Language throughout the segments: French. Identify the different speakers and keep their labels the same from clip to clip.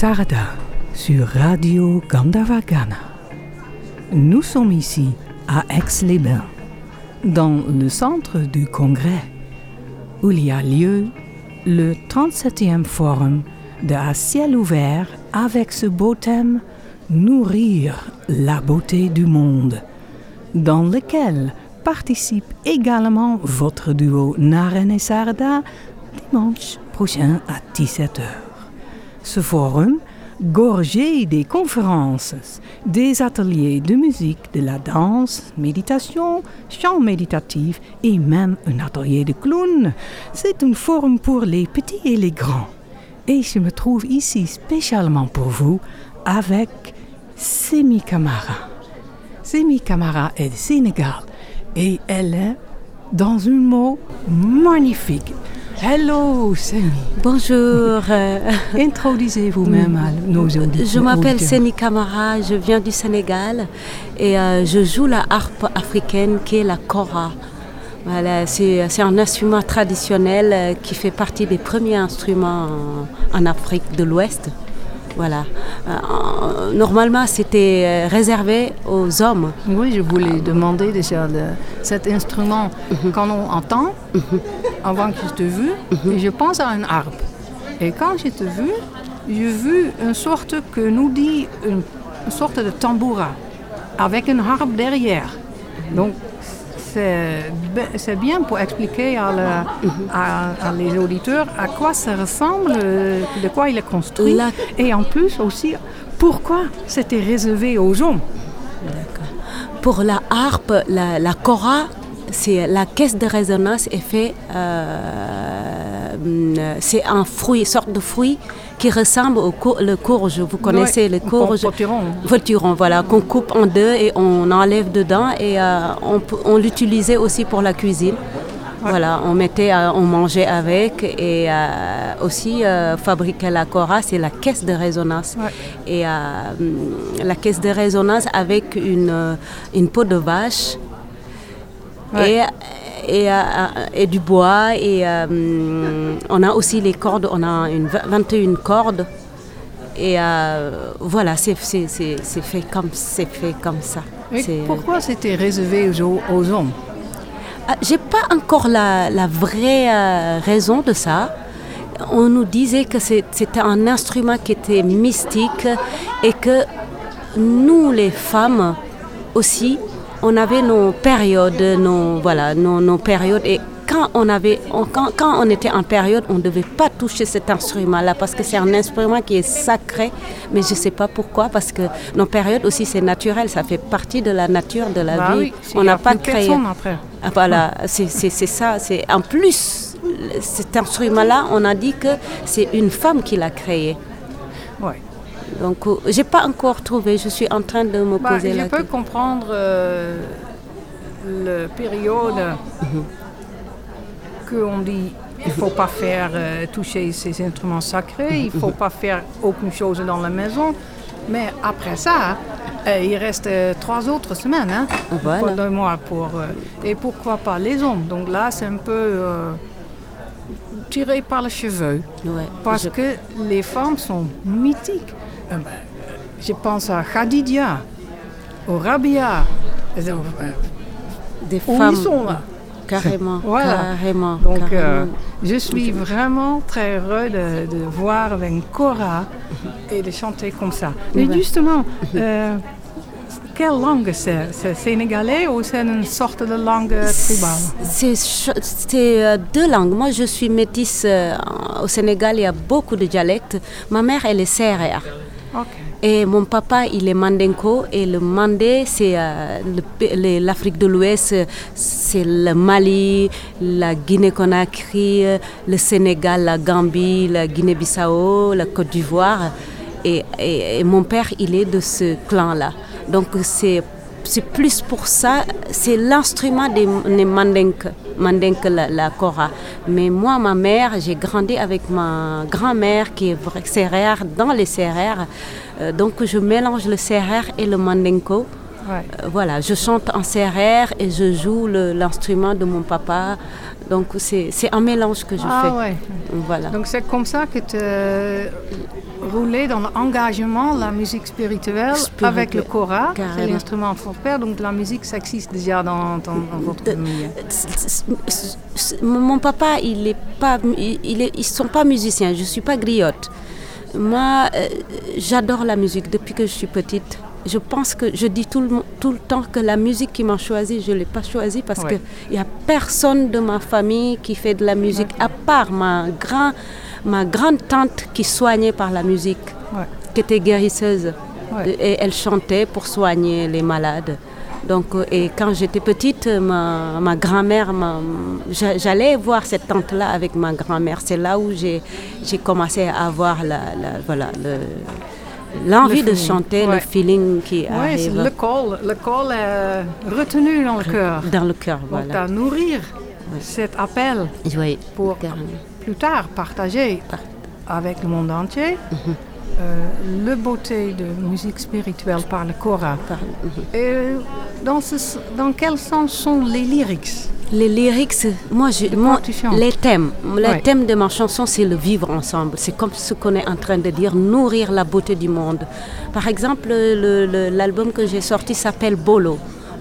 Speaker 1: Sarada sur Radio Gandavagana. Nous sommes ici à Aix-les-Bains, dans le centre du congrès, où il y a lieu le 37e forum de À ciel ouvert avec ce beau thème Nourrir la beauté du monde, dans lequel participe également votre duo Naren et Sarada dimanche prochain à 17h. Ce forum, gorgé des conférences, des ateliers de musique, de la danse, méditation, chant méditatif et même un atelier de clown, c'est un forum pour les petits et les grands. Et je me trouve ici spécialement pour vous avec Semi Camara. Semi Camara est du Sénégal et elle est dans un mot magnifique. Hello.
Speaker 2: Bonjour.
Speaker 1: Introduisez vous-même à nos auditeurs.
Speaker 2: Je m'appelle Seni Kamara, je viens du Sénégal et euh, je joue la harpe africaine qui est la kora. Voilà, c'est un instrument traditionnel euh, qui fait partie des premiers instruments en, en Afrique de l'Ouest. Voilà. Euh, normalement, c'était euh, réservé aux hommes.
Speaker 1: Oui, je voulais demander déjà de cet instrument quand on entend, avant que je te vu, et je pense à une harpe. Et quand je t'ai vu, j'ai vu une sorte que nous dit une, une sorte de tamboura avec une harpe derrière. Donc c'est be- c'est bien pour expliquer à, la- à- à les auditeurs à quoi ça ressemble, de quoi il est construit,
Speaker 2: La-
Speaker 1: et en plus aussi pourquoi c'était réservé aux hommes.
Speaker 2: Pour la harpe, la, la kora, c'est la caisse de résonance est fait. euh, hum, c'est un fruit, sorte de fruit qui ressemble au cour- le courge. Vous connaissez
Speaker 1: Ouais,
Speaker 2: le courge? Voturon, voilà, qu'on coupe en deux et on enlève dedans et euh, on, l'utilisait aussi pour la cuisine. Voilà, on mettait, euh, on mangeait avec et euh, aussi euh, fabriquer la cora, c'est la caisse de résonance.
Speaker 1: Ouais.
Speaker 2: Et euh, la caisse de résonance avec une, euh, une peau de vache
Speaker 1: Ouais.
Speaker 2: et, et, euh, et du bois. Et euh, on a aussi les cordes, on a une v- 21 cordes. Et euh, voilà, c'est fait, comme- fait comme ça. C'est-
Speaker 1: pourquoi c'était réservé aux, aux hommes?
Speaker 2: Ah, J'ai pas encore la, la vraie euh, raison de ça. On nous disait que c'était un instrument qui était mystique et que nous, les femmes, aussi, on avait nos périodes, nos, voilà, nos, nos périodes. Et quand on, avait, on- quand, quand on était en période, on ne devait pas toucher cet instrument-là parce que c'est un instrument qui est sacré. Mais je ne sais pas pourquoi, parce que nos périodes aussi, c'est naturel, ça fait partie de la nature de la
Speaker 1: Bah
Speaker 2: vie.
Speaker 1: oui,
Speaker 2: on n'a pas créé.
Speaker 1: après.
Speaker 2: Ah, Voilà, c'est ça. C'est En plus, cet instrument-là, on a dit que c'est une femme qui l'a créé.
Speaker 1: Ouais.
Speaker 2: Donc, euh, j'ai pas encore trouvé. Je suis en train de me
Speaker 1: Bah,
Speaker 2: poser
Speaker 1: je
Speaker 2: la
Speaker 1: peux
Speaker 2: question.
Speaker 1: comprendre euh, la période qu'on dit il ne faut pas faire euh, toucher ces instruments sacrés, il ne faut pas faire aucune chose dans la maison. Mais après ça, euh, il reste trois autres semaines, hein,
Speaker 2: Voilà.
Speaker 1: pour deux mois. Pour, et pourquoi pas les hommes Donc là, c'est un peu tiré par les cheveux.
Speaker 2: Ouais,
Speaker 1: Parce
Speaker 2: je-
Speaker 1: que les femmes sont mythiques. Euh, ben, je pense à Khadija, au Rabia. Euh,
Speaker 2: Des
Speaker 1: Où
Speaker 2: femmes.
Speaker 1: ils sont là
Speaker 2: Carrément,
Speaker 1: Voilà.
Speaker 2: carrément.
Speaker 1: Donc, euh, je suis vraiment très heureux de, de voir avec Cora et de chanter comme ça. Mais justement, euh, quelle langue c'est? C'est sénégalais ou c'est une sorte de langue tribale?
Speaker 2: C'est euh, deux langues. Moi, je suis métisse. euh, au Sénégal, il y a beaucoup de dialectes. Ma mère, elle est CRR. Et mon papa, il est Mandenko. Et le Mandé, c'est euh, l'Afrique de l'Ouest, c'est le Mali, la Guinée-Conakry, le Sénégal, la Gambie, la Guinée-Bissau, la Côte d'Ivoire. Et, et- et mon père, il est de ce clan-là. Donc c'est c'est plus pour ça, c'est l'instrument des, des la, Kora. Mais moi, ma mère, j'ai grandi avec ma grand-mère qui est CRR, dans les CRR. Euh, donc je mélange le CRR et le Mandinko. voilà, je chante en CRR et je joue l'instrument de mon papa. Donc c'est un mélange que je
Speaker 1: ah,
Speaker 2: fais.
Speaker 1: Ouais.
Speaker 2: Voilà.
Speaker 1: Donc c'est comme ça que tu roulé dans l'engagement, la musique spirituelle, avec le kora, c'est l'instrument père. Donc la musique, ça existe déjà dans, votre famille.
Speaker 2: Mon papa, il est pas, il est, ils sont pas musiciens. Je suis pas griotte. Moi, euh, j'adore la musique depuis que je suis petite je pense que je dis tout le, tout le temps que la musique qui m'a choisi, je ne l'ai pas choisie parce qu'il n'y a personne de ma famille qui fait de la musique, à part ma, grand, ma grande tante qui soignait par la musique, qui était guérisseuse. Et elle chantait pour soigner les malades. Donc, euh, et quand j'étais petite, ma, ma grand-mère, j'allais voir cette tante-là avec ma grand-mère. C'est là où j'ai commencé à avoir la, voilà, le, l'envie de chanter, le feeling qui arrive.
Speaker 1: Le col, le col est retenu dans le cœur.
Speaker 2: Dans le cœur, voilà.
Speaker 1: à nourrir cet appel pour plus tard partager avec le monde entier. Euh, le beauté de musique spirituelle par le Cora. Mhm. Et dans, ce, dans quel sens sont les lyrics?
Speaker 2: Les lyrics, moi, je, les thèmes, les thèmes de ma chanson, c'est le vivre ensemble. C'est comme ce qu'on est en train de dire, nourrir la beauté du monde. Par exemple, l'album que j'ai sorti s'appelle Bolo.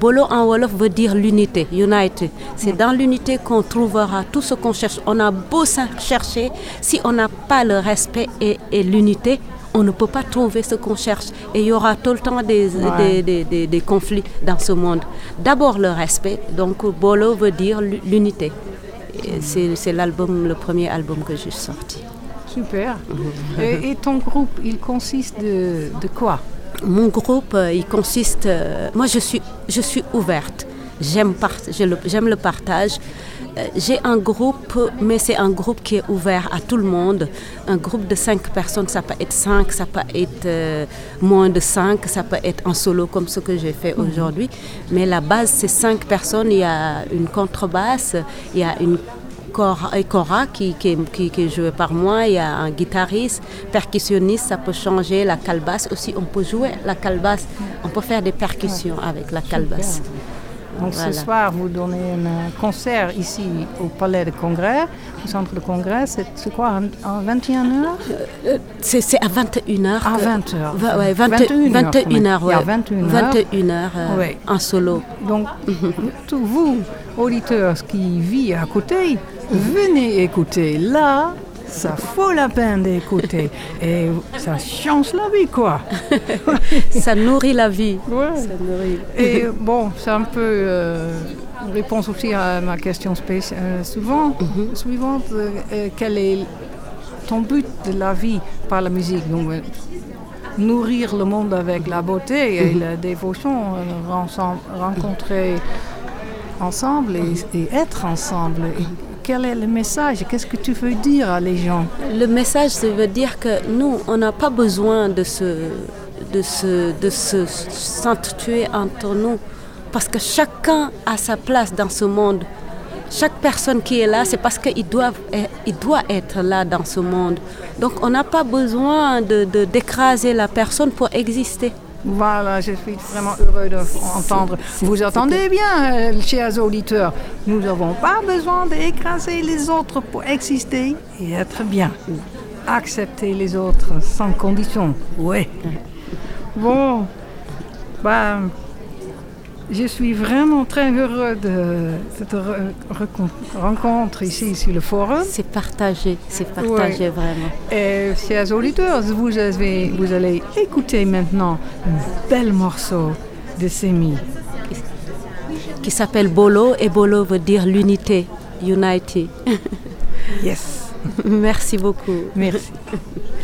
Speaker 2: Bolo en Wolof veut dire l'unité, unity. C'est dans l'unité qu'on trouvera tout ce qu'on cherche. On a beau chercher, si on n'a pas le respect et l'unité, on ne peut pas trouver ce qu'on cherche. Et il y aura tout le temps des, des, conflits dans ce monde. D'abord le respect, donc Bolo veut dire l'unité. C'est l'album, le premier album que j'ai sorti.
Speaker 1: Super. et, ton groupe, il consiste de, de quoi?
Speaker 2: Mon groupe, euh, il consiste... Euh, moi, je suis, je suis ouverte. J'aime le partage. Euh, j'ai un groupe, mais c'est un groupe qui est ouvert à tout le monde. Un groupe de cinq personnes, ça peut être cinq, ça peut être euh, moins de cinq, ça peut être en solo comme ce que j'ai fait mhm. aujourd'hui. Mais la base, c'est cinq personnes. Il y a une contrebasse, il y a une cora, qui, qui, qui, est jouée par moi, il y a un guitariste, percussionniste, ça peut changer, la calebasse aussi, on peut jouer la calebasse, on peut faire des percussions avec la calebasse.
Speaker 1: Donc ce soir, vous donnez un concert ici au Palais de Congrès, au centre de congrès. C'est quoi, à 21h
Speaker 2: euh, C'est à 21h.
Speaker 1: À 20h.
Speaker 2: Ouais, 21h. 21h, ouais. 21h, euh, en solo.
Speaker 1: Donc, tous vous, auditeurs qui vivent à côté, venez écouter là ça vaut la peine d'écouter. Et ça change la vie, quoi.
Speaker 2: ça nourrit la vie.
Speaker 1: Et bon, c'est un peu euh, une réponse aussi à ma question spéciale euh, souvent, mhm. suivante. Euh, quel est ton but de la vie par la musique? Donc, nourrir le monde avec la beauté et mhm. la dévotion, rencontrer ensemble et, être ensemble quel est le message? Qu'est-ce que tu veux dire à les gens?
Speaker 2: Le message, ça veut dire que nous, on n'a pas besoin de se, de se, de se entre nous, parce que chacun a sa place dans ce monde. Chaque personne qui est là, c'est parce qu'il doit, il être là dans ce monde. Donc on n'a pas besoin de, d'écraser la personne pour exister.
Speaker 1: Voilà, je suis vraiment heureux d'entendre. Vous entendez bien, euh, chers auditeurs. Nous n'avons pas besoin d'écraser les autres pour exister et être bien. Accepter les autres sans condition. Oui. Bon, ben, je suis vraiment très heureux de cette rencontre ici sur le forum.
Speaker 2: C'est partagé, c'est partagé vraiment.
Speaker 1: Et chers auditeurs, vous, avez, vous allez écouter maintenant un bel morceau de Semi.
Speaker 2: Qui s'appelle Bolo et Bolo veut dire l'unité, unity.
Speaker 1: yes.
Speaker 2: Merci beaucoup.
Speaker 1: Merci.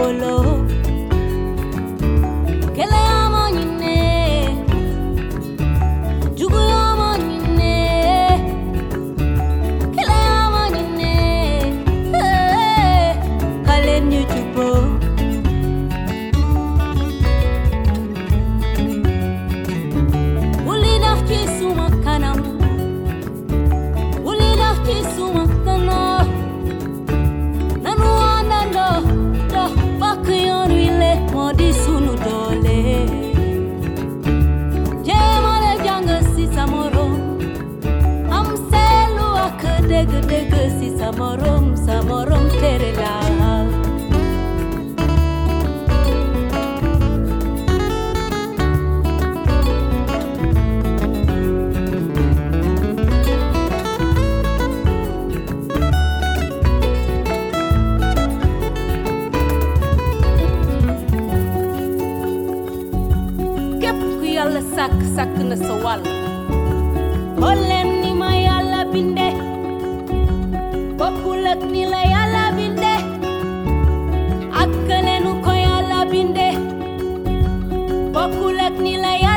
Speaker 2: Polo. 你来呀